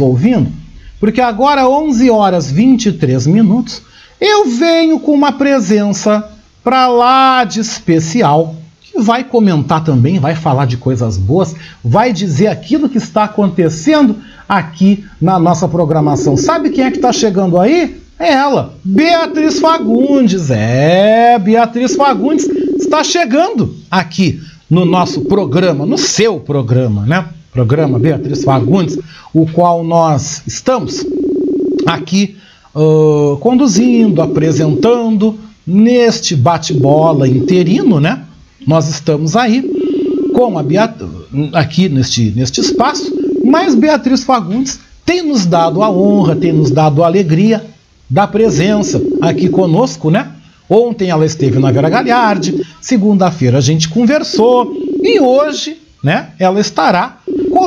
ouvindo, porque agora 11 horas 23 minutos, eu venho com uma presença para lá de especial, que vai comentar também, vai falar de coisas boas, vai dizer aquilo que está acontecendo aqui na nossa programação. Sabe quem é que está chegando aí? É ela, Beatriz Fagundes. É, Beatriz Fagundes está chegando aqui no nosso programa, no seu programa, né? Programa Beatriz Fagundes, o qual nós estamos aqui uh, conduzindo, apresentando neste bate-bola interino, né? Nós estamos aí com a Beat aqui neste, neste espaço, mas Beatriz Fagundes tem nos dado a honra, tem nos dado a alegria da presença aqui conosco, né? Ontem ela esteve na Vera Galhardi, segunda-feira a gente conversou e hoje, né, ela estará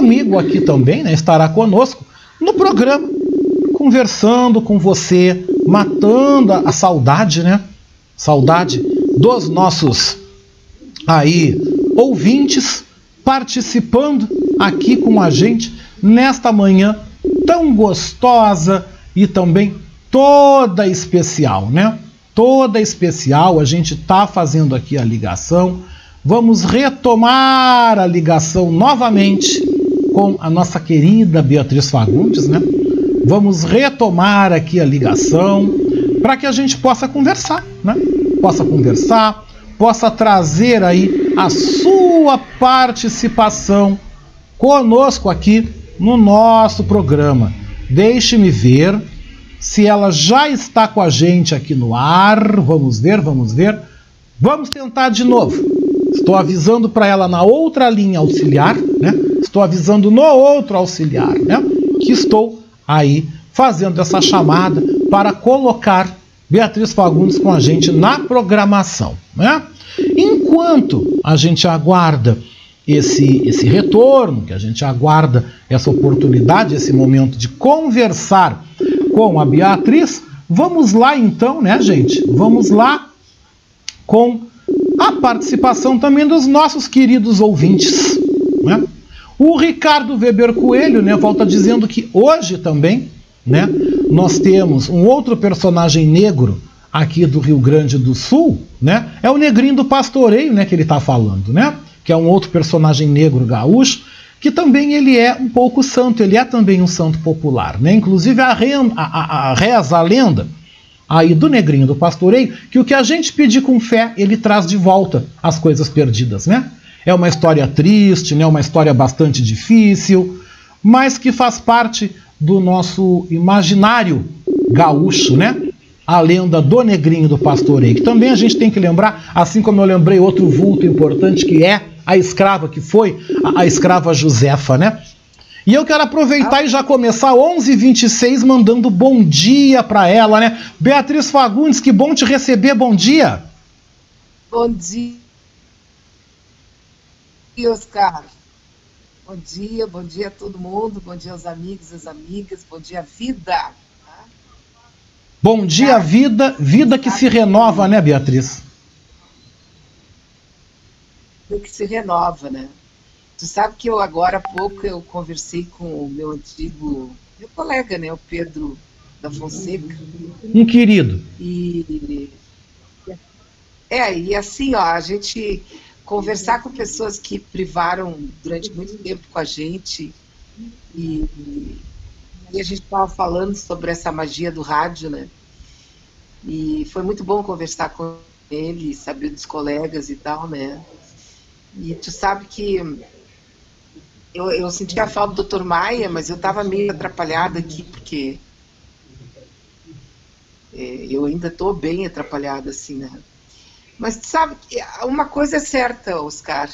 comigo aqui também, né? Estará conosco no programa, conversando com você, matando a saudade, né? Saudade dos nossos aí ouvintes participando aqui com a gente nesta manhã tão gostosa e também toda especial, né? Toda especial, a gente tá fazendo aqui a ligação. Vamos retomar a ligação novamente com a nossa querida Beatriz Fagundes, né? Vamos retomar aqui a ligação para que a gente possa conversar, né? Possa conversar, possa trazer aí a sua participação conosco aqui no nosso programa. Deixe-me ver se ela já está com a gente aqui no ar. Vamos ver, vamos ver. Vamos tentar de novo. Estou avisando para ela na outra linha auxiliar, né? Estou avisando no outro auxiliar, né? Que estou aí fazendo essa chamada para colocar Beatriz Fagundes com a gente na programação. Né? Enquanto a gente aguarda esse, esse retorno, que a gente aguarda essa oportunidade, esse momento de conversar com a Beatriz, vamos lá então, né, gente? Vamos lá com a participação também dos nossos queridos ouvintes. Né? O Ricardo Weber Coelho né, volta dizendo que hoje também né, nós temos um outro personagem negro aqui do Rio Grande do Sul, né? É o Negrinho do Pastoreio, né, que ele está falando, né? Que é um outro personagem negro gaúcho, que também ele é um pouco santo, ele é também um santo popular, né? Inclusive a, a, a, a reza, a lenda aí do Negrinho do Pastoreio, que o que a gente pedir com fé, ele traz de volta as coisas perdidas, né? É uma história triste, né? Uma história bastante difícil, mas que faz parte do nosso imaginário gaúcho, né? A lenda do Negrinho do Pastoreio, que também a gente tem que lembrar, assim como eu lembrei outro vulto importante que é a escrava, que foi a, a escrava Josefa, né? E eu quero aproveitar e já começar 11:26 mandando bom dia para ela, né? Beatriz Fagundes, que bom te receber, bom dia. Bom dia, Oscar. Bom dia, bom dia a todo mundo, bom dia aos amigos e às amigas, bom dia vida. Bom dia, vida, vida que se renova, né, Beatriz? Que se renova, né? Tu sabe que eu agora há pouco eu conversei com o meu antigo, meu colega, né, o Pedro da Fonseca. Um querido. E é, e assim, ó, a gente conversar com pessoas que privaram durante muito tempo com a gente e, e a gente estava falando sobre essa magia do rádio, né? E foi muito bom conversar com ele, saber dos colegas e tal, né? E tu sabe que eu, eu senti a falta do Dr. Maia, mas eu estava meio atrapalhada aqui, porque é, eu ainda estou bem atrapalhada, assim, né? Mas sabe, uma coisa é certa, Oscar.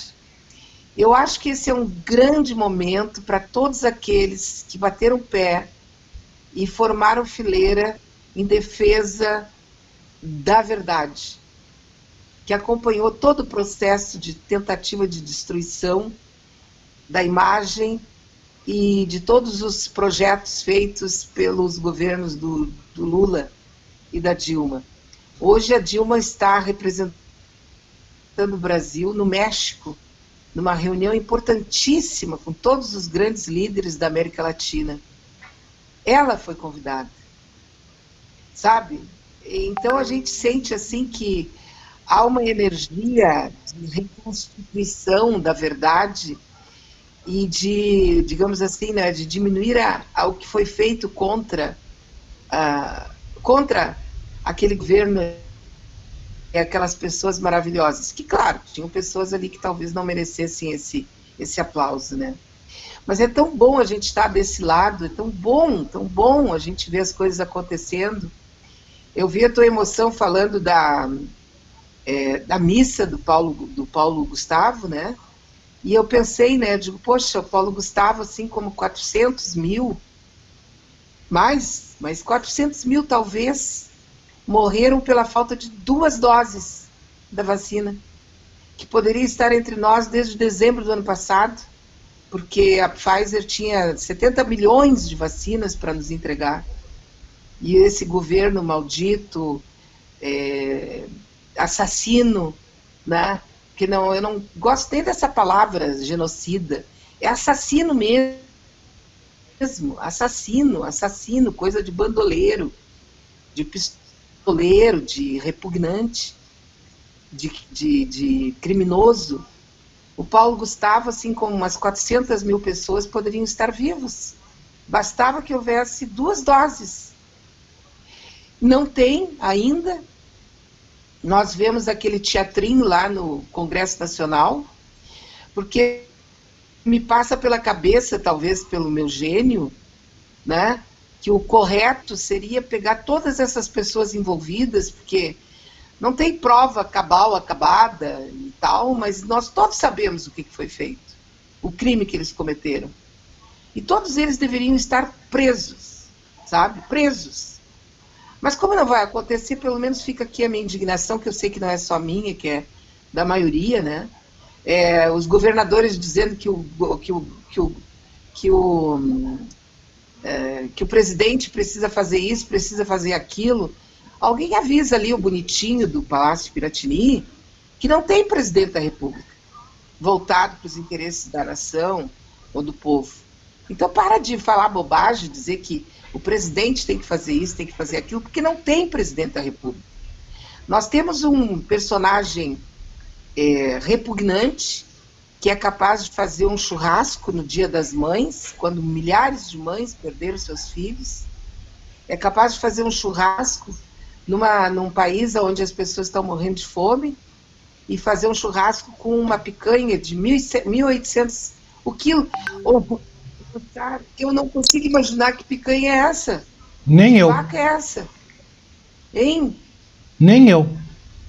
Eu acho que esse é um grande momento para todos aqueles que bateram pé e formaram fileira em defesa da verdade, que acompanhou todo o processo de tentativa de destruição da imagem e de todos os projetos feitos pelos governos do, do Lula e da Dilma. Hoje a Dilma está representando o Brasil no México, numa reunião importantíssima com todos os grandes líderes da América Latina. ela foi convidada. Sabe? Então a gente sente assim que há uma energia de reconstituição da verdade e de, digamos assim, né, de diminuir o que foi feito contra, uh, contra aquele governo e aquelas pessoas maravilhosas. Que, claro, tinham pessoas ali que talvez não merecessem esse, esse aplauso, né? Mas é tão bom a gente estar desse lado, é tão bom, tão bom a gente ver as coisas acontecendo. Eu vi a tua emoção falando da, é, da missa do Paulo, do Paulo Gustavo, né? E eu pensei, né? Digo, poxa, o Paulo Gustavo, assim como 400 mil, mais, mas 400 mil talvez, morreram pela falta de duas doses da vacina, que poderia estar entre nós desde dezembro do ano passado, porque a Pfizer tinha 70 milhões de vacinas para nos entregar. E esse governo maldito, é, assassino, né? Que não, eu não gosto nem dessa palavra genocida. É assassino mesmo, assassino, assassino, coisa de bandoleiro, de pistoleiro, de repugnante, de, de, de criminoso. O Paulo Gustavo, assim como umas 400 mil pessoas, poderiam estar vivos. Bastava que houvesse duas doses. Não tem ainda, nós vemos aquele teatrinho lá no Congresso Nacional, porque me passa pela cabeça, talvez pelo meu gênio, né, que o correto seria pegar todas essas pessoas envolvidas, porque não tem prova cabal acabada e tal, mas nós todos sabemos o que foi feito, o crime que eles cometeram. E todos eles deveriam estar presos, sabe? Presos. Mas como não vai acontecer, pelo menos fica aqui a minha indignação, que eu sei que não é só minha, que é da maioria, né? É, os governadores dizendo que o, que o, que o, que o, é, que o presidente precisa fazer isso, precisa fazer aquilo. Alguém avisa ali o bonitinho do Palácio Piratini que não tem presidente da República voltado para os interesses da nação ou do povo. Então para de falar bobagem, dizer que o presidente tem que fazer isso, tem que fazer aquilo, porque não tem presidente da República. Nós temos um personagem é, repugnante que é capaz de fazer um churrasco no Dia das Mães, quando milhares de mães perderam seus filhos. É capaz de fazer um churrasco numa, num país onde as pessoas estão morrendo de fome e fazer um churrasco com uma picanha de 1.800 o quilo. Ou, eu não consigo imaginar que picanha é essa. Nem que eu. Vaca é essa? Hein? Nem eu.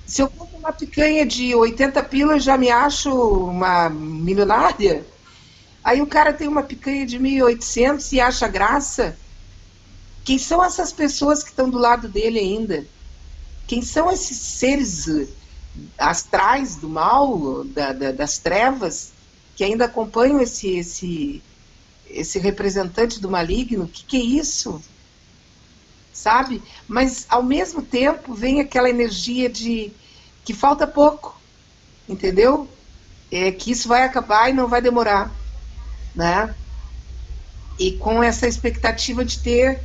Se eu uma picanha de 80 pilas, já me acho uma milionária. Aí o cara tem uma picanha de 1.800 e acha graça. Quem são essas pessoas que estão do lado dele ainda? Quem são esses seres astrais do mal, da, da, das trevas, que ainda acompanham esse, esse, esse representante do maligno, o que, que é isso? Sabe? Mas ao mesmo tempo vem aquela energia de que falta pouco, entendeu? É que isso vai acabar e não vai demorar, né? E com essa expectativa de ter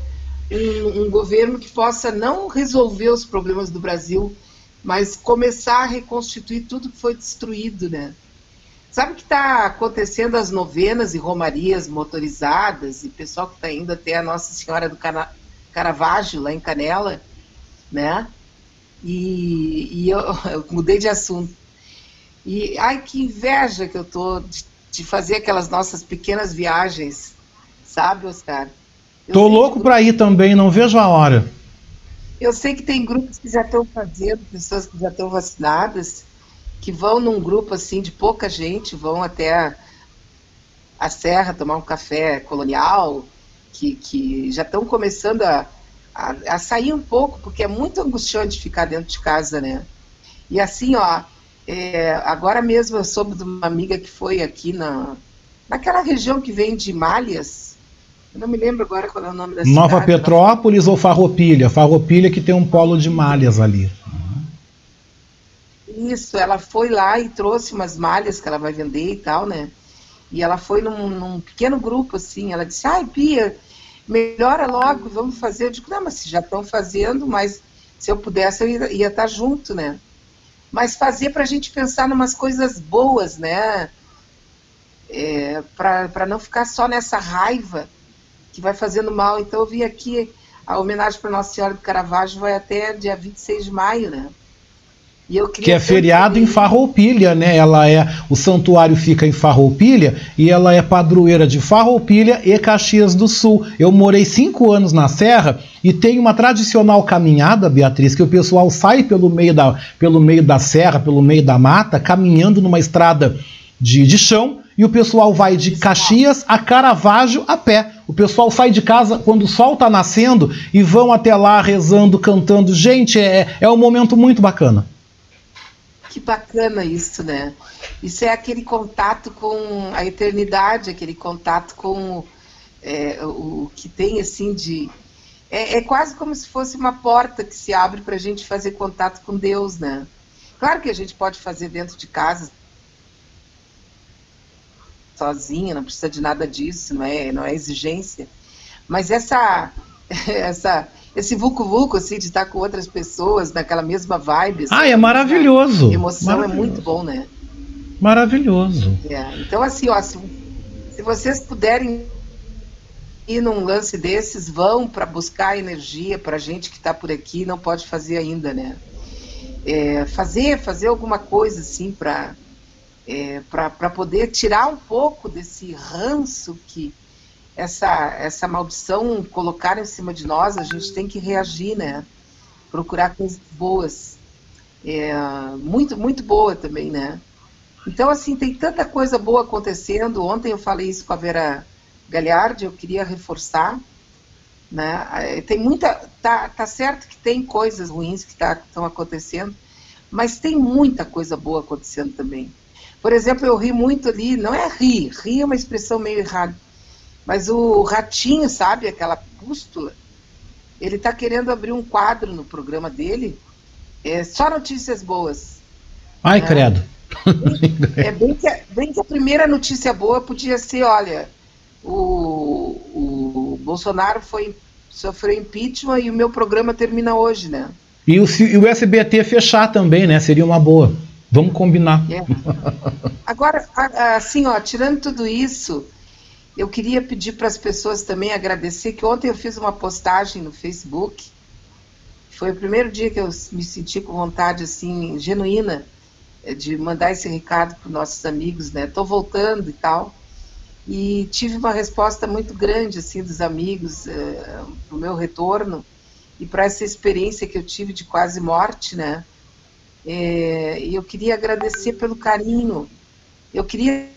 um, um governo que possa não resolver os problemas do Brasil, mas começar a reconstituir tudo que foi destruído, né? Sabe que está acontecendo as novenas e romarias motorizadas e pessoal que está indo até a Nossa Senhora do Caravaggio, lá em Canela, né? E, e eu, eu, mudei de assunto. E ai que inveja que eu tô de, de fazer aquelas nossas pequenas viagens, sabe, Oscar? Eu tô louco para ir também, não vejo a hora. Eu sei que tem grupos que já estão fazendo, pessoas que já estão vacinadas que vão num grupo assim de pouca gente, vão até a, a serra tomar um café colonial, que, que já estão começando a, a, a, sair um pouco, porque é muito angustiante ficar dentro de casa, né? E assim, ó, é, agora mesmo eu soube de uma amiga que foi aqui na, naquela região que vem de Malhas, eu não me lembro agora qual é o nome da Nova cidade, Petrópolis ou Farroupilha? Farroupilha que tem um polo de malhas ali. Isso, ela foi lá e trouxe umas malhas que ela vai vender e tal, né? E ela foi num, num pequeno grupo, assim, ela disse, ai, Pia, melhora logo, vamos fazer. Eu digo, não, mas se já estão fazendo, mas se eu pudesse eu ia, ia estar junto, né? Mas fazer para a gente pensar em umas coisas boas, né? É, para não ficar só nessa raiva que vai fazendo mal. Então eu vi aqui a homenagem para Nossa Senhora do Caravaggio vai até dia 26 de maio, né? Que é feriado em Farroupilha, né? Ela é o santuário fica em Farroupilha e ela é padroeira de Farroupilha e Caxias do Sul. Eu morei cinco anos na Serra e tem uma tradicional caminhada, Beatriz, que o pessoal sai pelo meio da, pelo meio da serra, pelo meio da mata, caminhando numa estrada de, de chão e o pessoal vai de Caxias a Caravaggio a pé. O pessoal sai de casa quando o sol está nascendo e vão até lá rezando, cantando. Gente, é, é um momento muito bacana. Que bacana isso, né? Isso é aquele contato com a eternidade, aquele contato com é, o que tem assim de. É, é, quase como se fosse uma porta que se abre para a gente fazer contato com Deus, né? Claro que a gente pode fazer dentro de casa sozinha, não precisa de nada disso, não é, não é exigência. Mas essa, essa esse vulco-vulco, assim, de estar com outras pessoas naquela mesma vibe. Assim, ah, é maravilhoso. emoção maravilhoso. é muito bom, né? Maravilhoso. É, então, assim, ó, se, se vocês puderem ir num lance desses, vão para buscar energia para gente que está por aqui não pode fazer ainda, né? É, fazer, fazer alguma coisa assim para é, para poder tirar um pouco desse ranço que essa, essa maldição colocar em cima de nós, a gente tem que reagir, né? Procurar coisas boas. É, muito, muito boa também, né? Então, assim, tem tanta coisa boa acontecendo. Ontem eu falei isso com a Vera Galhardi, eu queria reforçar. Né? É, tem muita. Tá, tá certo que tem coisas ruins que tá, estão acontecendo, mas tem muita coisa boa acontecendo também. Por exemplo, eu ri muito ali, não é rir, rir é uma expressão meio errada, mas o Ratinho, sabe, aquela pústula, ele está querendo abrir um quadro no programa dele, é só notícias boas. Ai, é, credo. É bem que, bem que a primeira notícia boa podia ser, olha, o, o Bolsonaro foi, sofreu impeachment e o meu programa termina hoje, né? E o, e o SBT fechar também, né? Seria uma boa. Vamos combinar. É. Agora, assim, ó, tirando tudo isso, eu queria pedir para as pessoas também agradecer que ontem eu fiz uma postagem no Facebook. Foi o primeiro dia que eu me senti com vontade assim genuína eh, de mandar esse recado para nossos amigos, né? Estou voltando e tal. E tive uma resposta muito grande assim dos amigos é, para o meu retorno e para essa experiência que eu tive de quase morte, né? É, e eu queria agradecer pelo carinho. Eu queria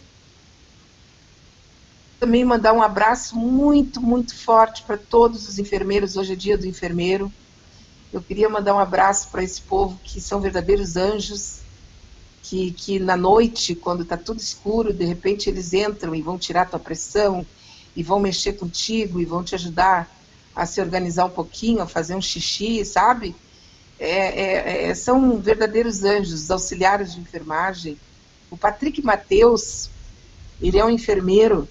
também mandar um abraço muito, muito forte para todos os enfermeiros. Hoje é dia do enfermeiro. Eu queria mandar um abraço para esse povo que são verdadeiros anjos, que, que na noite, quando está tudo escuro, de repente eles entram e vão tirar tua pressão, e vão mexer contigo, e vão te ajudar a se organizar um pouquinho, a fazer um xixi, sabe? É, é, é, são verdadeiros anjos, os auxiliares de enfermagem. O Patrick Mateus, ele é um enfermeiro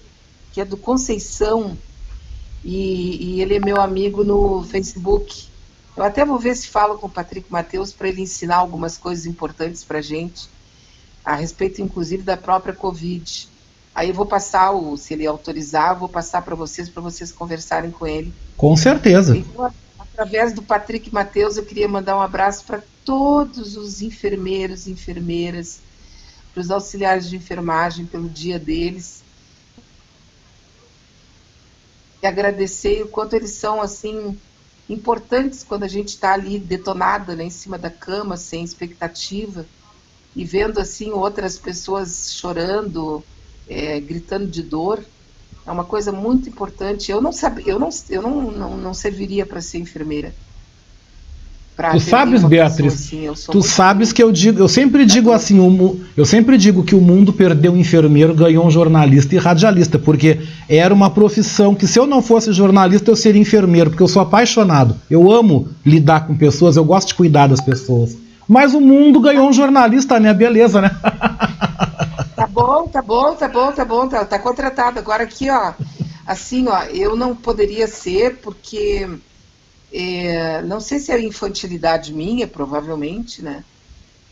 que é do Conceição, e, e ele é meu amigo no Facebook. Eu até vou ver se falo com o Patrick Mateus para ele ensinar algumas coisas importantes para a gente, a respeito inclusive da própria Covid. Aí eu vou passar, o, se ele autorizar, vou passar para vocês, para vocês conversarem com ele. Com certeza. Então, através do Patrick Mateus, eu queria mandar um abraço para todos os enfermeiros e enfermeiras, para os auxiliares de enfermagem pelo dia deles e agradecer o quanto eles são assim importantes quando a gente está ali detonada né, em cima da cama, sem expectativa, e vendo assim outras pessoas chorando, é, gritando de dor. É uma coisa muito importante. Eu não sabia, eu não, eu não, não, não serviria para ser enfermeira tu sabes, Beatriz, assim, tu sabes que eu digo, eu sempre digo assim, o, eu sempre digo que o mundo perdeu um enfermeiro, ganhou um jornalista e radialista, porque era uma profissão que se eu não fosse jornalista eu seria enfermeiro, porque eu sou apaixonado, eu amo lidar com pessoas, eu gosto de cuidar das pessoas. Mas o mundo ganhou um jornalista, né? Beleza, né? Tá bom, tá bom, tá bom, tá bom, tá, tá contratado. Agora aqui, ó, Assim, ó, eu não poderia ser porque é, não sei se é infantilidade minha, provavelmente, né?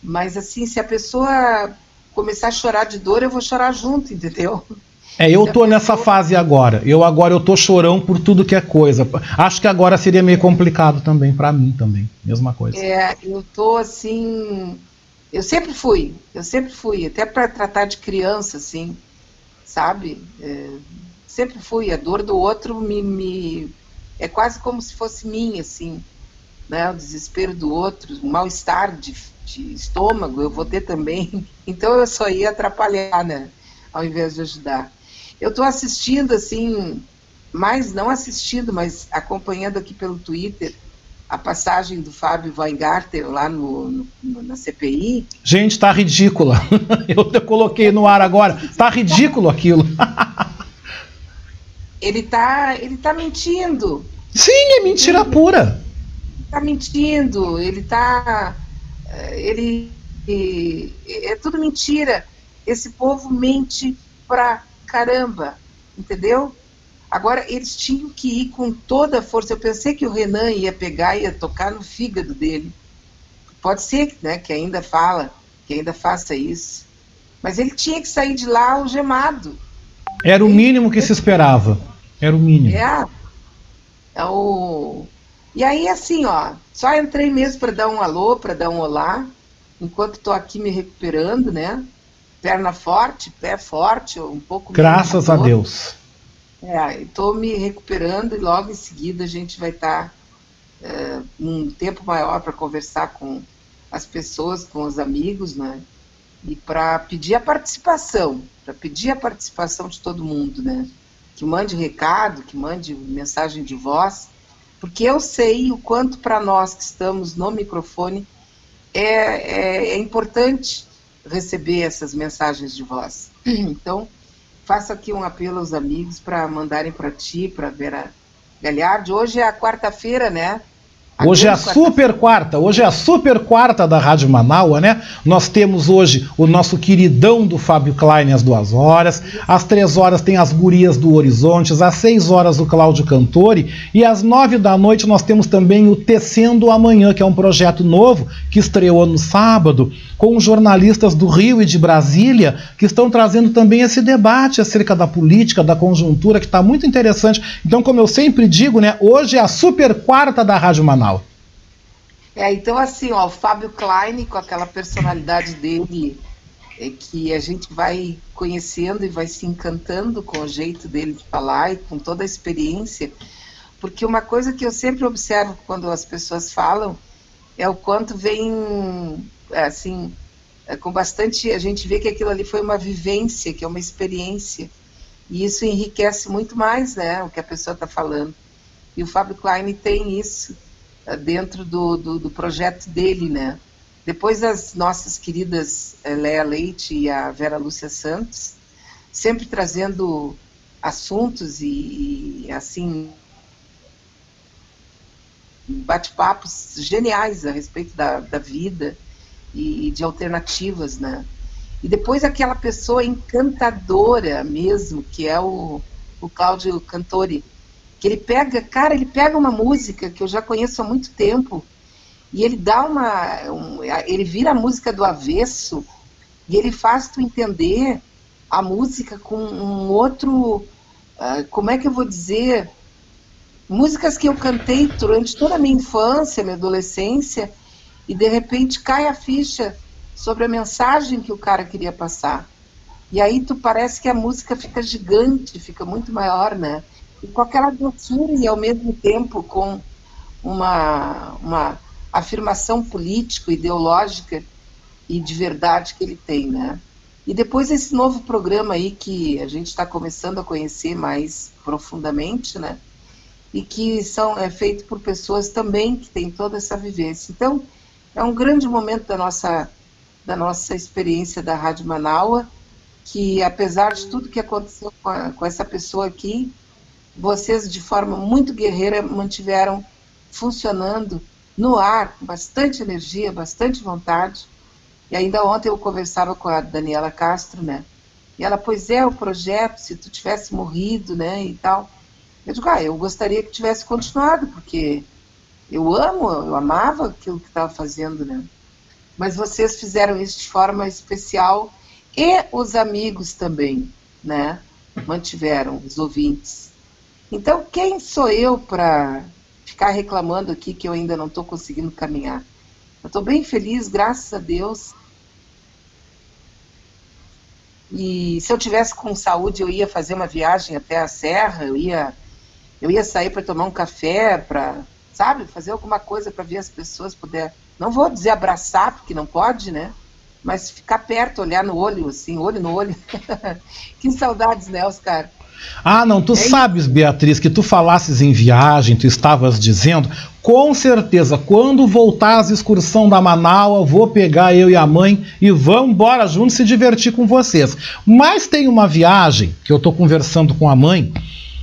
Mas assim, se a pessoa começar a chorar de dor, eu vou chorar junto, entendeu? É, eu tô nessa fase agora. Eu agora eu tô chorão por tudo que é coisa. Acho que agora seria meio complicado também para mim também, mesma coisa. É, eu tô assim, eu sempre fui, eu sempre fui, até para tratar de criança assim, sabe? É, sempre fui. A dor do outro me, me é quase como se fosse minha, assim, né? O desespero do outro, o mal-estar de, de estômago, eu vou ter também. Então eu só ia atrapalhar, né? Ao invés de ajudar. Eu estou assistindo, assim, mais não assistindo, mas acompanhando aqui pelo Twitter a passagem do Fábio Weingarten lá no, no, na CPI. Gente, tá ridícula. Eu coloquei no ar agora. Tá ridículo aquilo. ele tá, ele tá mentindo. Sim, é mentira ele, pura. Tá mentindo, ele tá. Eh, ele. É tudo mentira. Esse povo mente pra caramba, entendeu? Agora, eles tinham que ir com toda a força. Eu pensei que o Renan ia pegar e ia tocar no fígado dele. Pode ser né, que ainda fala, que ainda faça isso. Mas ele tinha que sair de lá algemado. Era o mínimo que se esperava. Era o mínimo. É. é o... E aí, assim, ó, só entrei mesmo para dar um alô, para dar um olá, enquanto estou aqui me recuperando, né? perna forte, pé forte, um pouco. Graças a Deus. É, estou me recuperando e logo em seguida a gente vai estar tá, é, um tempo maior para conversar com as pessoas, com os amigos, né? E para pedir a participação, para pedir a participação de todo mundo, né? Que mande recado, que mande mensagem de voz, porque eu sei o quanto para nós que estamos no microfone é, é, é importante receber essas mensagens de voz. Então, faço aqui um apelo aos amigos para mandarem para ti, para Vera Galhardi. Hoje é a quarta-feira, né? Hoje é a super quarta, hoje é a super quarta da Rádio Manaua, né? Nós temos hoje o nosso queridão do Fábio Klein às duas horas, às três horas tem as gurias do Horizontes, às seis horas o Cláudio Cantori e às nove da noite nós temos também o Tecendo Amanhã, que é um projeto novo que estreou no sábado com jornalistas do Rio e de Brasília que estão trazendo também esse debate acerca da política, da conjuntura, que está muito interessante. Então, como eu sempre digo, né? Hoje é a super quarta da Rádio Manaus. É, então assim, ó, o Fábio Klein, com aquela personalidade dele, é, que a gente vai conhecendo e vai se encantando com o jeito dele de falar e com toda a experiência, porque uma coisa que eu sempre observo quando as pessoas falam é o quanto vem, é, assim, é, com bastante, a gente vê que aquilo ali foi uma vivência, que é uma experiência, e isso enriquece muito mais, né, o que a pessoa está falando. E o Fábio Klein tem isso dentro do, do, do, projeto dele, né? Depois as nossas queridas eh, Léa Leite e a Vera Lúcia Santos, sempre trazendo assuntos e, e assim, bate-papos geniais a respeito da, da vida e, e de alternativas, né? E depois aquela pessoa encantadora mesmo, que é o, o Cláudio Cantori, que ele pega, cara, ele pega uma música que eu já conheço há muito tempo e ele dá uma, um, ele vira a música do avesso e ele faz tu entender a música com um outro, uh, como é que eu vou dizer, músicas que eu cantei durante toda a minha infância, minha adolescência e de repente cai a ficha sobre a mensagem que o cara queria passar. E aí tu parece que a música fica gigante, fica muito maior, né? Com aquela doçura e ao mesmo tempo com uma, uma afirmação político, ideológica e de verdade que ele tem, né? E depois esse novo programa aí que a gente está começando a conhecer mais profundamente, né? E que são, é feito por pessoas também que têm toda essa vivência. Então, é um grande momento da nossa, da nossa experiência da Rádio Manaua, que apesar de tudo que aconteceu com, a, com essa pessoa aqui, vocês, de forma muito guerreira, mantiveram funcionando no ar, com bastante energia, bastante vontade. E ainda ontem eu conversava com a Daniela Castro, né? E ela, pois é, o projeto, se tu tivesse morrido, né, e tal. Eu digo, ah, eu gostaria que tivesse continuado, porque eu amo, eu amava aquilo que estava fazendo, né? Mas vocês fizeram isso de forma especial e os amigos também, né? Mantiveram, os ouvintes. Então, quem sou eu para ficar reclamando aqui que eu ainda não estou conseguindo caminhar? Eu estou bem feliz, graças a Deus. E se eu tivesse com saúde, eu ia fazer uma viagem até a serra, eu ia, eu ia sair para tomar um café, para, sabe, fazer alguma coisa para ver as pessoas poder. Não vou dizer abraçar, porque não pode, né? Mas ficar perto, olhar no olho, assim, olho no olho. que saudades, né, Oscar? Ah, não, tu é sabes, Beatriz, que tu falasses em viagem, tu estavas dizendo, com certeza, quando voltar às excursão da Manaus, vou pegar eu e a mãe e vamos embora juntos se divertir com vocês. Mas tem uma viagem que eu estou conversando com a mãe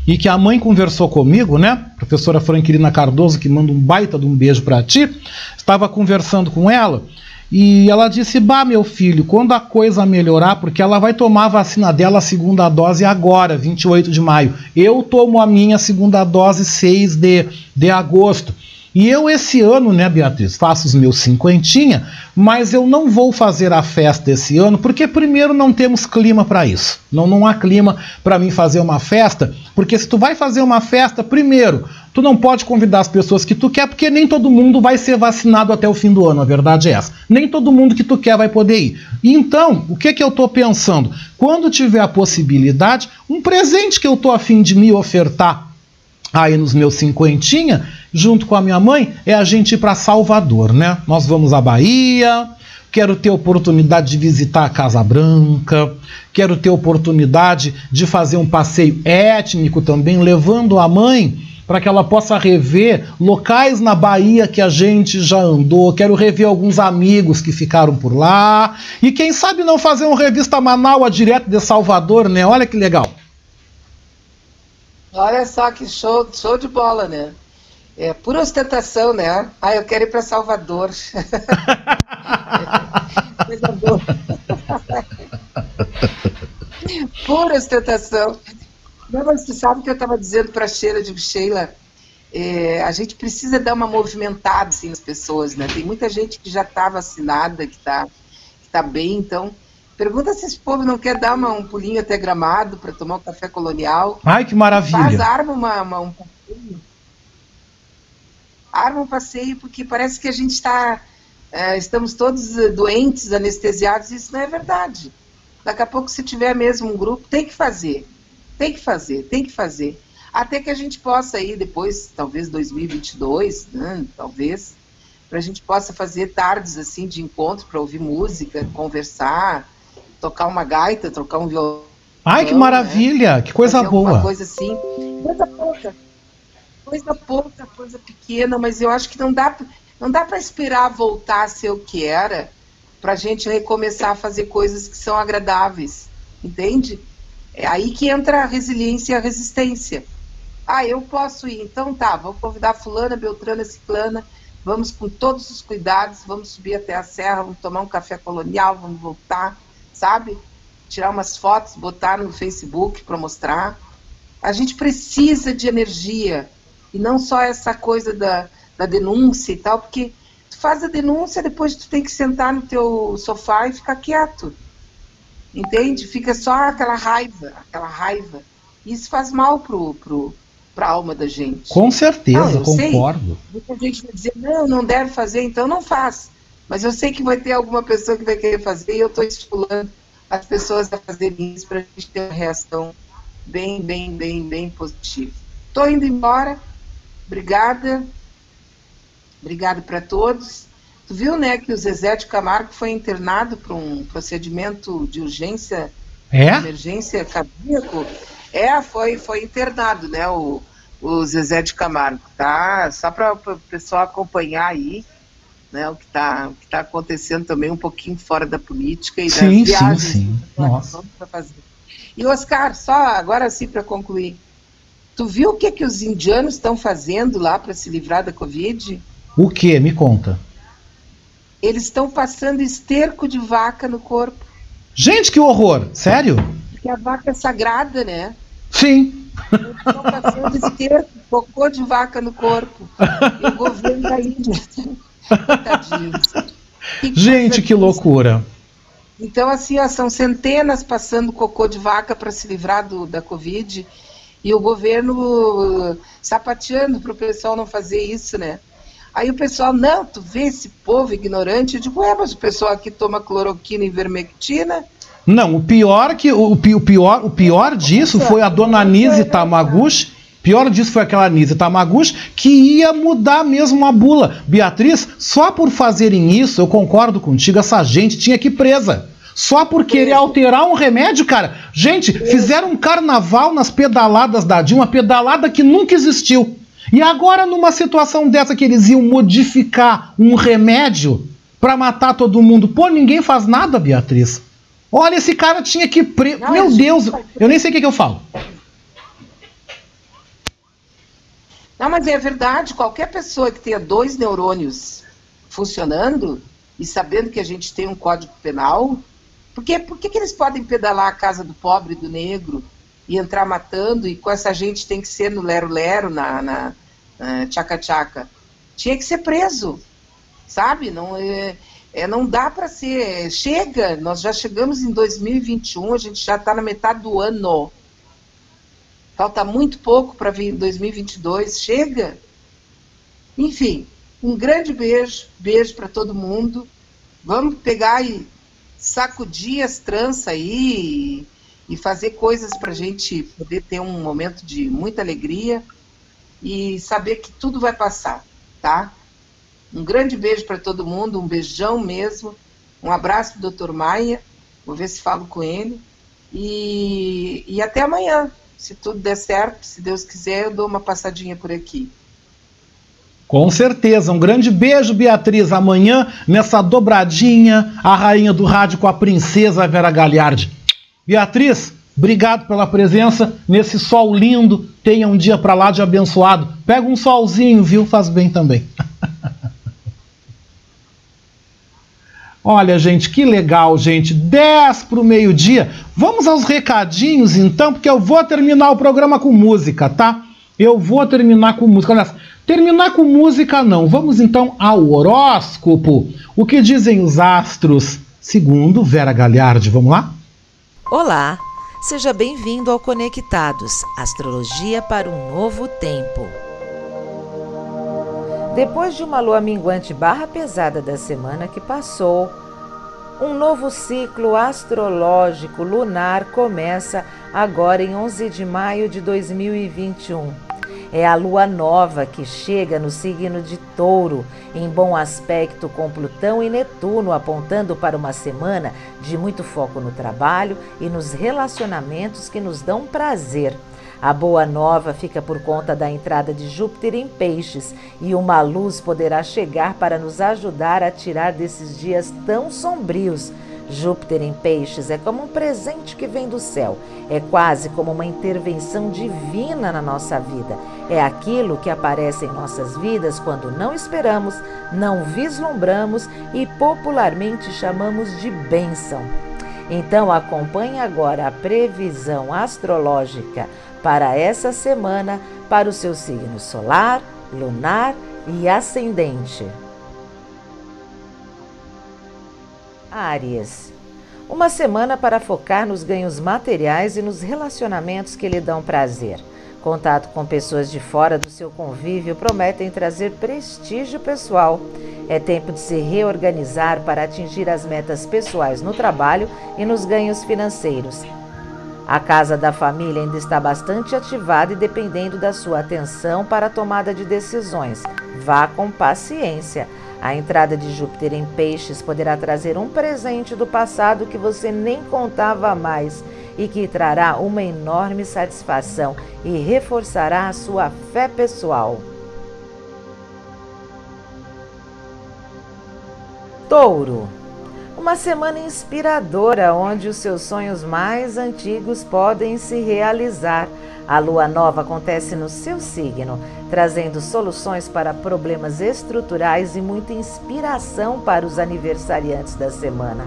e que a mãe conversou comigo, né? Professora Franquilina Cardoso, que manda um baita de um beijo para ti, estava conversando com ela e ela disse: Bah, meu filho, quando a coisa melhorar, porque ela vai tomar a vacina dela, a segunda dose, agora, 28 de maio. Eu tomo a minha segunda dose 6 de, de agosto. E eu, esse ano, né, Beatriz, faço os meus cinquentinha, mas eu não vou fazer a festa esse ano, porque primeiro não temos clima para isso. Não, não há clima para mim fazer uma festa, porque se tu vai fazer uma festa, primeiro, tu não pode convidar as pessoas que tu quer, porque nem todo mundo vai ser vacinado até o fim do ano, a verdade é essa. Nem todo mundo que tu quer vai poder ir. Então, o que que eu tô pensando? Quando tiver a possibilidade, um presente que eu tô afim de me ofertar aí nos meus cinquentinha, junto com a minha mãe, é a gente ir para Salvador, né? Nós vamos à Bahia, quero ter oportunidade de visitar a Casa Branca, quero ter oportunidade de fazer um passeio étnico também, levando a mãe para que ela possa rever locais na Bahia que a gente já andou. Quero rever alguns amigos que ficaram por lá. E quem sabe não fazer uma revista Manaus direto de Salvador, né? Olha que legal. Olha só que show, show de bola, né? É pura ostentação, né? Ah, eu quero ir para Salvador. Coisa boa. pura ostentação. Não, mas sabe que eu estava dizendo para a Sheila, de Sheila, é, a gente precisa dar uma movimentada assim, nas pessoas, né? Tem muita gente que já está vacinada, que está que tá bem, então Pergunta se esse povo não quer dar uma, um pulinho até gramado para tomar um café colonial. Ai, que maravilha! Faz, arma uma, uma, um passeio. Arma um passeio, porque parece que a gente está. É, estamos todos doentes, anestesiados, e isso não é verdade. Daqui a pouco, se tiver mesmo um grupo, tem que fazer. Tem que fazer, tem que fazer. Até que a gente possa ir depois, talvez 2022, né, talvez, para a gente possa fazer tardes assim de encontro para ouvir música, conversar, tocar uma gaita, tocar um violão. Ai, que maravilha! Né? Que coisa Fazer boa! coisa assim. Coisa pouca. Coisa pouca, coisa pequena, mas eu acho que não dá, não dá para esperar voltar a ser o que era para a gente recomeçar a fazer coisas que são agradáveis. Entende? É aí que entra a resiliência e a resistência. Ah, eu posso ir, então tá, vou convidar fulana, beltrana, ciclana, vamos com todos os cuidados, vamos subir até a serra, vamos tomar um café colonial, vamos voltar, sabe? Tirar umas fotos, botar no Facebook para mostrar. A gente precisa de energia e não só essa coisa da, da denúncia e tal, porque tu faz a denúncia, depois tu tem que sentar no teu sofá e ficar quieto. Entende? Fica só aquela raiva, aquela raiva. Isso faz mal pro, pro, pra alma da gente. Com certeza, não, concordo. Sei, muita gente vai dizer, não, não deve fazer, então não faz. Mas eu sei que vai ter alguma pessoa que vai querer fazer e eu estou estimulando as pessoas a fazerem isso para a gente ter uma reação bem, bem, bem, bem positiva. Estou indo embora. Obrigada. Obrigado para todos. Tu viu, né, que o Zezé de Camargo foi internado para um procedimento de urgência, é? emergência cardíaco? É, foi, foi internado, né, o, o Zezé de Camargo, tá? Só para o pessoal acompanhar aí né, o que está tá acontecendo também um pouquinho fora da política e sim, das viagens. Sim, sim, Nossa. Fazer. E Oscar, só agora sim para concluir, tu viu o que que os indianos estão fazendo lá para se livrar da Covid? O que? Me conta. Eles estão passando esterco de vaca no corpo. Gente, que horror! Sério? porque a vaca é sagrada, né? Sim. Estão passando esterco, cocô de vaca no corpo. E o governo da Índia. Que Gente, que loucura. Então, assim, ó, são centenas passando cocô de vaca para se livrar do, da Covid e o governo sapateando para o pessoal não fazer isso, né? Aí o pessoal, não, tu vê esse povo ignorante? Eu digo, é, mas o pessoal aqui toma cloroquina e vermectina. Não, o pior que o, o pior, o pior disso foi a dona Nise Tamaguchi. Pior disso foi aquela Nise Tamaguchi que ia mudar mesmo a bula. Beatriz, só por fazerem isso, eu concordo contigo, essa gente tinha que ir presa. Só por querer alterar um remédio, cara. Gente, fizeram um carnaval nas pedaladas da Dilma, pedalada que nunca existiu. E agora, numa situação dessa que eles iam modificar um remédio para matar todo mundo, pô, ninguém faz nada, Beatriz. Olha, esse cara tinha que. Pre... Não, Meu Deus, eu nem sei o que, que eu falo. Não, mas é verdade, qualquer pessoa que tenha dois neurônios funcionando e sabendo que a gente tem um código penal, porque por que, que eles podem pedalar a casa do pobre, do negro, e entrar matando, e com essa gente tem que ser no lero-lero, na, na, na tchaca-tchaca? Tinha que ser preso, sabe? Não, é, é não dá para ser. Chega, nós já chegamos em 2021, a gente já está na metade do ano. Falta muito pouco para vir em 2022. Chega! Enfim, um grande beijo, beijo para todo mundo. Vamos pegar e sacudir as tranças aí e, fazer coisas para a gente poder ter um momento de muita alegria e saber que tudo vai passar, tá? Um grande beijo para todo mundo, um beijão mesmo. Um abraço do Dr. Maia. Vou ver se falo com ele. E, e até amanhã. Se tudo der certo, se Deus quiser, eu dou uma passadinha por aqui. Com certeza. Um grande beijo, Beatriz. Amanhã, nessa dobradinha, a rainha do rádio com a princesa Vera Galhardi. Beatriz, obrigado pela presença nesse sol lindo. Tenha um dia para lá de abençoado. Pega um solzinho, viu? Faz bem também. Olha, gente, que legal, gente. 10 para o meio-dia. Vamos aos recadinhos, então, porque eu vou terminar o programa com música, tá? Eu vou terminar com música. Olha, terminar com música não. Vamos então ao horóscopo. O que dizem os astros, segundo Vera Galhardi. Vamos lá? Olá, seja bem-vindo ao Conectados Astrologia para um Novo Tempo. Depois de uma lua minguante barra pesada da semana que passou, um novo ciclo astrológico lunar começa agora em 11 de maio de 2021. É a lua nova que chega no signo de Touro, em bom aspecto com Plutão e Netuno, apontando para uma semana de muito foco no trabalho e nos relacionamentos que nos dão prazer. A boa nova fica por conta da entrada de Júpiter em Peixes e uma luz poderá chegar para nos ajudar a tirar desses dias tão sombrios. Júpiter em Peixes é como um presente que vem do céu, é quase como uma intervenção divina na nossa vida. É aquilo que aparece em nossas vidas quando não esperamos, não vislumbramos e popularmente chamamos de bênção. Então acompanhe agora a previsão astrológica para essa semana para o seu signo solar, lunar e ascendente. Áries. Uma semana para focar nos ganhos materiais e nos relacionamentos que lhe dão prazer. Contato com pessoas de fora do seu convívio prometem trazer prestígio pessoal. É tempo de se reorganizar para atingir as metas pessoais no trabalho e nos ganhos financeiros. A casa da família ainda está bastante ativada e dependendo da sua atenção para a tomada de decisões. Vá com paciência. A entrada de Júpiter em Peixes poderá trazer um presente do passado que você nem contava mais e que trará uma enorme satisfação e reforçará a sua fé pessoal. Touro uma semana inspiradora onde os seus sonhos mais antigos podem se realizar. A lua nova acontece no seu signo, trazendo soluções para problemas estruturais e muita inspiração para os aniversariantes da semana.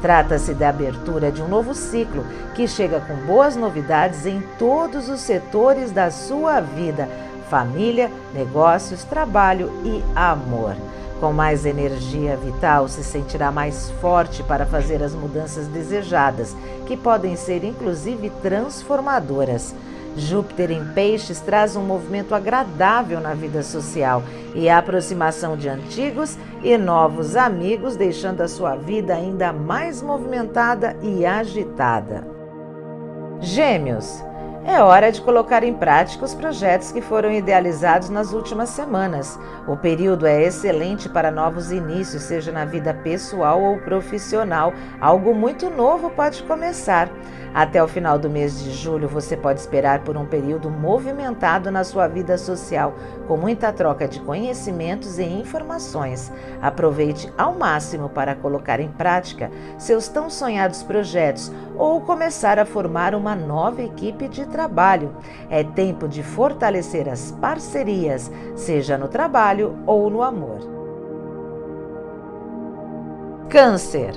Trata-se da abertura de um novo ciclo que chega com boas novidades em todos os setores da sua vida: família, negócios, trabalho e amor. Com mais energia vital, se sentirá mais forte para fazer as mudanças desejadas, que podem ser inclusive transformadoras. Júpiter em Peixes traz um movimento agradável na vida social e a aproximação de antigos e novos amigos, deixando a sua vida ainda mais movimentada e agitada. Gêmeos. É hora de colocar em prática os projetos que foram idealizados nas últimas semanas. O período é excelente para novos inícios, seja na vida pessoal ou profissional. Algo muito novo pode começar. Até o final do mês de julho, você pode esperar por um período movimentado na sua vida social, com muita troca de conhecimentos e informações. Aproveite ao máximo para colocar em prática seus tão sonhados projetos ou começar a formar uma nova equipe de trabalho. É tempo de fortalecer as parcerias, seja no trabalho ou no amor. Câncer.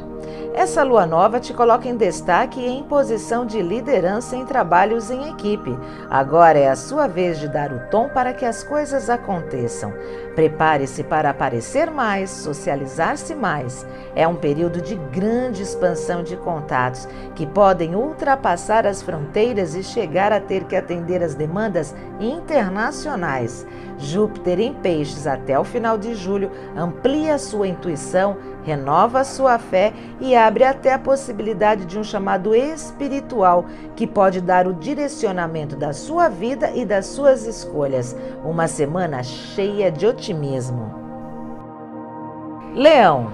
Essa lua nova te coloca em destaque e em posição de liderança em trabalhos em equipe. Agora é a sua vez de dar o tom para que as coisas aconteçam. Prepare-se para aparecer mais, socializar-se mais. É um período de grande expansão de contatos que podem ultrapassar as fronteiras e chegar a ter que atender as demandas internacionais. Júpiter em Peixes até o final de julho amplia sua intuição, renova sua fé e abre até a possibilidade de um chamado espiritual que pode dar o direcionamento da sua vida e das suas escolhas. Uma semana cheia de otimismo. Leão.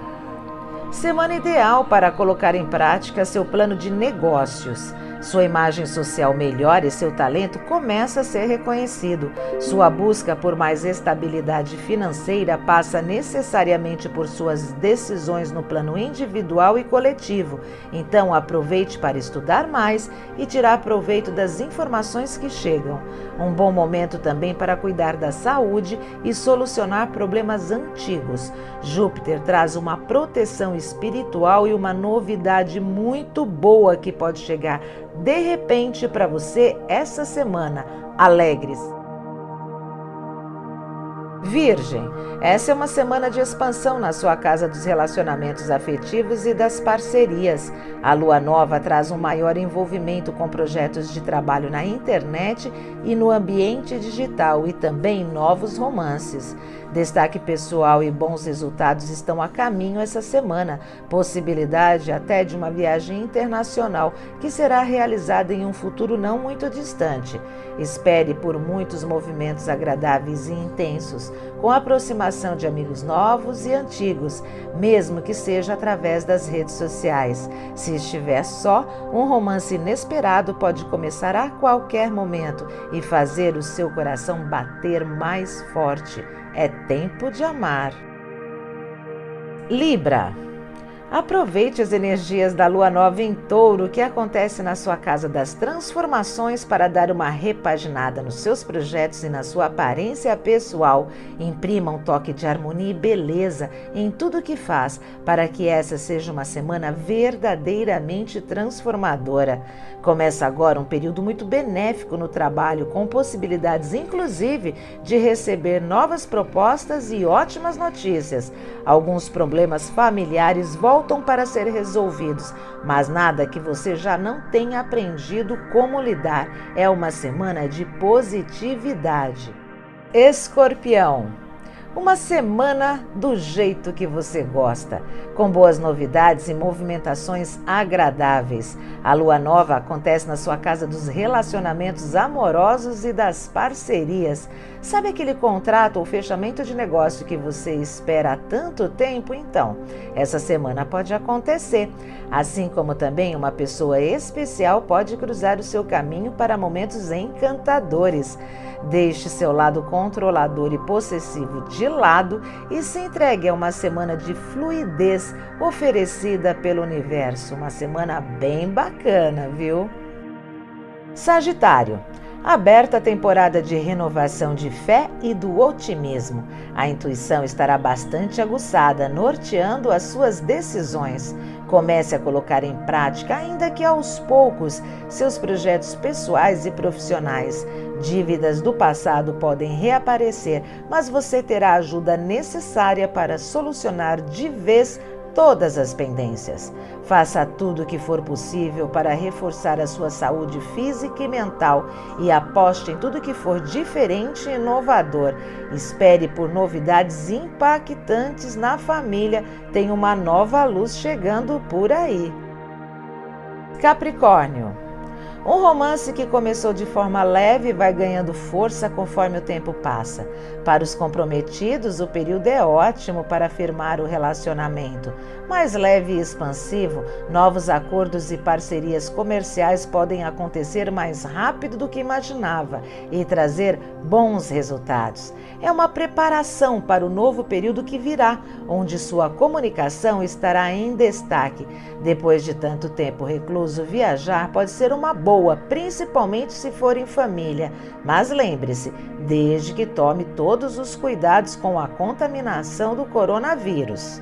Semana ideal para colocar em prática seu plano de negócios. Sua imagem social melhora e seu talento começa a ser reconhecido. Sua busca por mais estabilidade financeira passa necessariamente por suas decisões no plano individual e coletivo. Então, aproveite para estudar mais e tirar proveito das informações que chegam. Um bom momento também para cuidar da saúde e solucionar problemas antigos. Júpiter traz uma proteção espiritual e uma novidade muito boa que pode chegar de repente para você essa semana. Alegres. Virgem, essa é uma semana de expansão na sua casa dos relacionamentos afetivos e das parcerias. A lua nova traz um maior envolvimento com projetos de trabalho na internet e no ambiente digital e também novos romances. Destaque pessoal e bons resultados estão a caminho essa semana, possibilidade até de uma viagem internacional que será realizada em um futuro não muito distante. Espere por muitos movimentos agradáveis e intensos, com a aproximação de amigos novos e antigos, mesmo que seja através das redes sociais. Se estiver só, um romance inesperado pode começar a qualquer momento e fazer o seu coração bater mais forte. É tempo de amar. Libra. Aproveite as energias da lua nova em touro que acontece na sua casa das transformações para dar uma repaginada nos seus projetos e na sua aparência pessoal. Imprima um toque de harmonia e beleza em tudo que faz para que essa seja uma semana verdadeiramente transformadora. Começa agora um período muito benéfico no trabalho, com possibilidades inclusive de receber novas propostas e ótimas notícias. Alguns problemas familiares voltam voltam para ser resolvidos, mas nada que você já não tenha aprendido como lidar. É uma semana de positividade. Escorpião. Uma semana do jeito que você gosta, com boas novidades e movimentações agradáveis. A lua nova acontece na sua casa dos relacionamentos amorosos e das parcerias. Sabe aquele contrato ou fechamento de negócio que você espera há tanto tempo? Então, essa semana pode acontecer. Assim como também uma pessoa especial pode cruzar o seu caminho para momentos encantadores. Deixe seu lado controlador e possessivo de lado e se entregue a uma semana de fluidez oferecida pelo universo. Uma semana bem bacana, viu? Sagitário. Aberta a temporada de renovação de fé e do otimismo. A intuição estará bastante aguçada, norteando as suas decisões. Comece a colocar em prática, ainda que aos poucos, seus projetos pessoais e profissionais. Dívidas do passado podem reaparecer, mas você terá a ajuda necessária para solucionar de vez todas as pendências. Faça tudo o que for possível para reforçar a sua saúde física e mental e aposte em tudo que for diferente e inovador. Espere por novidades impactantes na família. Tem uma nova luz chegando por aí. Capricórnio um romance que começou de forma leve vai ganhando força conforme o tempo passa. Para os comprometidos, o período é ótimo para afirmar o relacionamento. Mais leve e expansivo, novos acordos e parcerias comerciais podem acontecer mais rápido do que imaginava e trazer bons resultados. É uma preparação para o novo período que virá, onde sua comunicação estará em destaque. Depois de tanto tempo recluso, viajar pode ser uma boa boa, principalmente se for em família. Mas lembre-se, desde que tome todos os cuidados com a contaminação do coronavírus.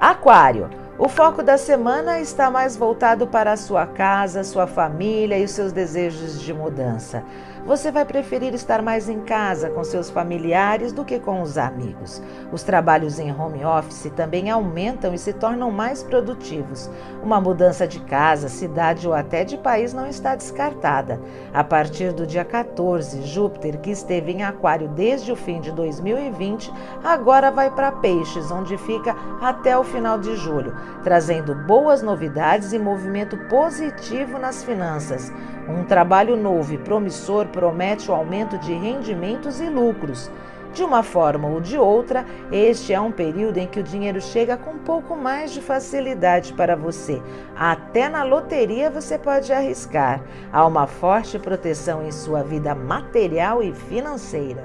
Aquário. O foco da semana está mais voltado para a sua casa, sua família e os seus desejos de mudança. Você vai preferir estar mais em casa com seus familiares do que com os amigos. Os trabalhos em home office também aumentam e se tornam mais produtivos. Uma mudança de casa, cidade ou até de país não está descartada. A partir do dia 14, Júpiter, que esteve em Aquário desde o fim de 2020, agora vai para Peixes, onde fica até o final de julho, trazendo boas novidades e movimento positivo nas finanças. Um trabalho novo e promissor promete o aumento de rendimentos e lucros. De uma forma ou de outra, este é um período em que o dinheiro chega com um pouco mais de facilidade para você. Até na loteria você pode arriscar. Há uma forte proteção em sua vida material e financeira.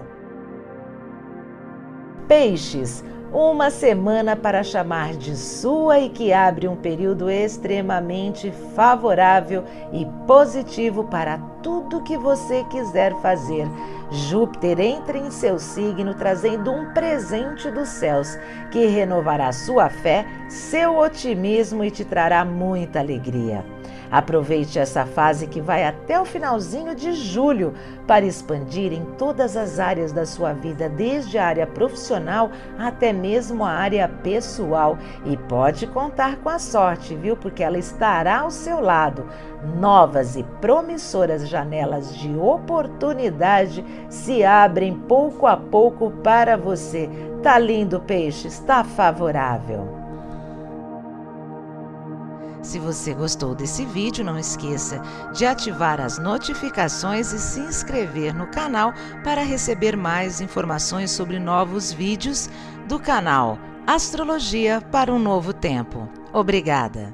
Peixes, uma semana para chamar de sua e que abre um período extremamente favorável e positivo para tudo que você quiser fazer. Júpiter entra em seu signo trazendo um presente dos céus que renovará sua fé, seu otimismo e te trará muita alegria. Aproveite essa fase que vai até o finalzinho de julho para expandir em todas as áreas da sua vida, desde a área profissional até mesmo a área pessoal. E pode contar com a sorte, viu? Porque ela estará ao seu lado. Novas e promissoras janelas de oportunidade se abrem pouco a pouco para você. Tá lindo, peixe, está favorável. Se você gostou desse vídeo, não esqueça de ativar as notificações e se inscrever no canal para receber mais informações sobre novos vídeos do canal Astrologia para um Novo Tempo. Obrigada!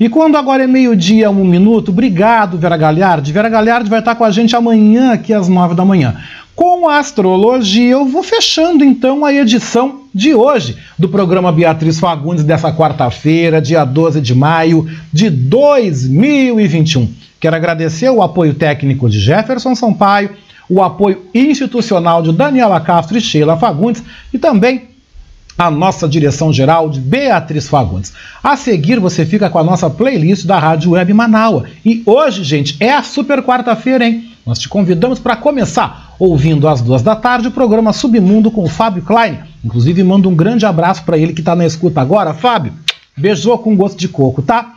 E quando agora é meio-dia, um minuto, obrigado, Vera Galhardi. Vera Galhardi vai estar com a gente amanhã, aqui às nove da manhã. Com a astrologia, eu vou fechando então a edição de hoje do programa Beatriz Fagundes dessa quarta-feira, dia 12 de maio de 2021. Quero agradecer o apoio técnico de Jefferson Sampaio, o apoio institucional de Daniela Castro e Sheila Fagundes e também a nossa direção geral de Beatriz Fagundes. A seguir, você fica com a nossa playlist da Rádio Web Manaua. E hoje, gente, é a super quarta-feira, hein? Nós te convidamos para começar ouvindo às duas da tarde o programa Submundo com o Fábio Klein. Inclusive, manda um grande abraço para ele que está na escuta agora. Fábio, beijou com gosto de coco, tá?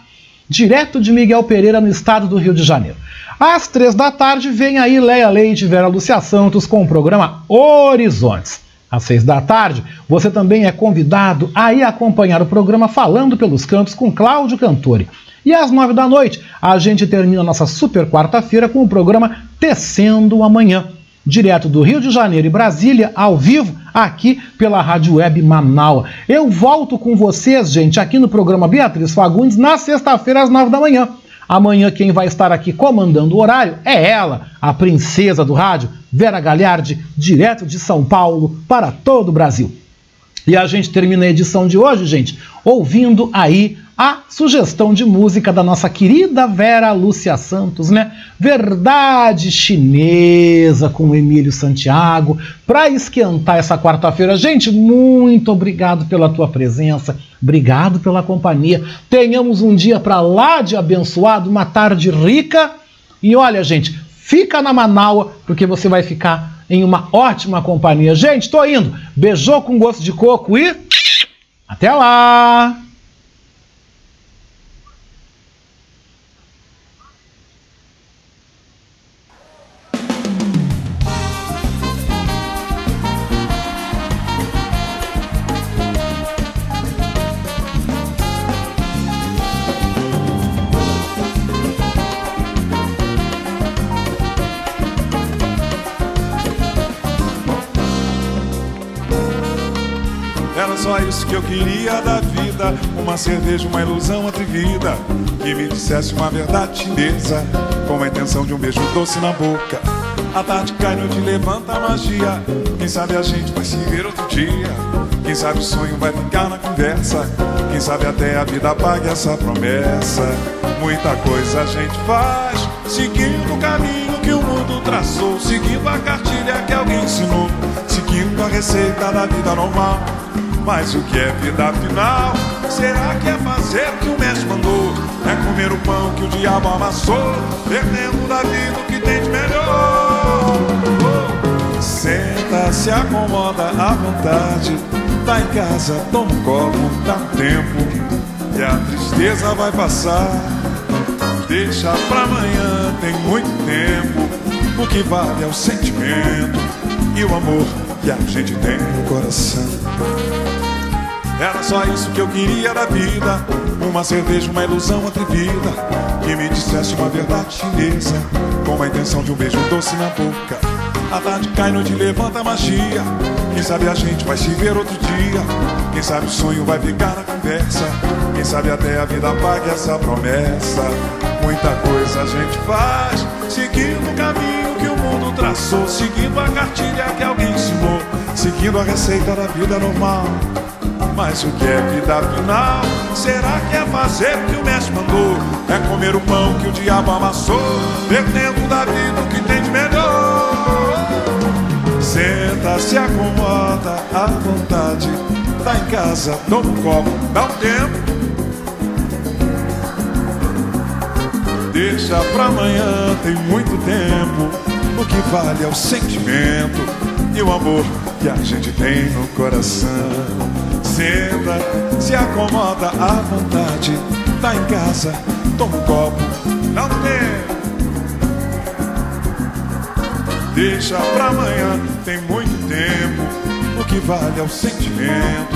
Direto de Miguel Pereira, no estado do Rio de Janeiro. Às três da tarde vem aí Leia Leite e Vera Lúcia Santos com o programa Horizontes. Às seis da tarde, você também é convidado a ir acompanhar o programa Falando pelos Cantos com Cláudio Cantori. E às nove da noite, a gente termina nossa super quarta-feira com o programa Tecendo Amanhã, direto do Rio de Janeiro e Brasília, ao vivo, aqui pela Rádio Web Manaus. Eu volto com vocês, gente, aqui no programa Beatriz Fagundes, na sexta-feira, às nove da manhã. Amanhã quem vai estar aqui comandando o horário é ela, a princesa do rádio, Vera Galhardi, direto de São Paulo para todo o Brasil. E a gente termina a edição de hoje, gente, ouvindo aí a sugestão de música da nossa querida Vera Lúcia Santos, né? Verdade Chinesa com Emílio Santiago, para esquentar essa quarta-feira. Gente, muito obrigado pela tua presença, obrigado pela companhia. Tenhamos um dia para lá de abençoado, uma tarde rica. E olha, gente, fica na Manaua, porque você vai ficar em uma ótima companhia. Gente, tô indo. Beijou com gosto de coco e até lá! Só isso que eu queria da vida. Uma cerveja, uma ilusão atrevida. Que me dissesse uma verdade chinesa. Com a intenção de um beijo doce na boca. A tarde cai, noite levanta a magia. Quem sabe a gente vai se ver outro dia. Quem sabe o sonho vai ficar na conversa. Quem sabe até a vida pague essa promessa. Muita coisa a gente faz Seguindo o caminho que o mundo traçou. Seguindo a cartilha que alguém ensinou. Seguindo a receita da vida normal mas o que é vida afinal? Será que é fazer o que o mestre mandou? É comer o pão que o diabo amassou? Perdendo da vida o que tem de melhor? Senta, se acomoda à vontade. Tá em casa, toma um copo, dá tempo. E a tristeza vai passar. Deixa pra amanhã, tem muito tempo. O que vale é o sentimento e o amor que a gente tem no coração. Era só isso que eu queria da vida. Uma cerveja, uma ilusão atrevida. Que me dissesse uma verdade chinesa. Com a intenção de um beijo doce na boca. A tarde cai, noite levanta a magia. Quem sabe a gente vai se ver outro dia. Quem sabe o sonho vai ficar na conversa. Quem sabe até a vida pague essa promessa. Muita coisa a gente faz Seguindo o caminho que o mundo traçou. Seguindo a cartilha que alguém ensinou. Seguindo a receita da vida normal mas o que é vida afinal? Será que é fazer o que o mestre mandou? É comer o pão que o diabo amassou? Perdendo da vida o que tem de melhor? Senta, se acomoda à vontade. Tá em casa, toma um copo, dá um tempo. Deixa pra amanhã, tem muito tempo. O que vale é o sentimento e o amor que a gente tem no coração. Senta, se acomoda à vontade. Tá em casa, toma um copo, não tem. Deixa pra amanhã, tem muito tempo. O que vale é o sentimento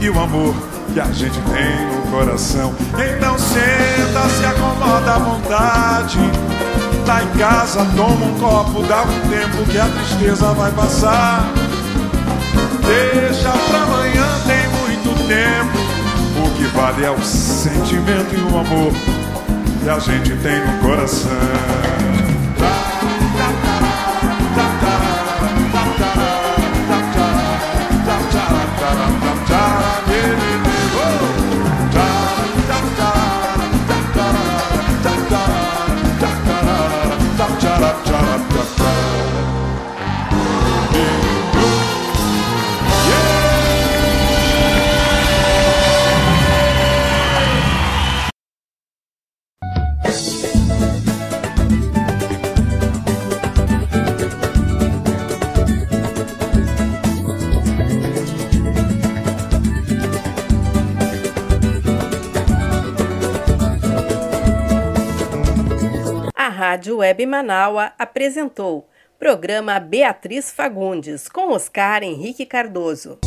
e o amor que a gente tem no coração. Então senta, se acomoda à vontade. Tá em casa, toma um copo, dá um tempo que a tristeza vai passar. Deixa pra amanhã, vale é o sentimento e o amor que a gente tem no coração. Web Manaua apresentou programa Beatriz Fagundes com Oscar Henrique Cardoso.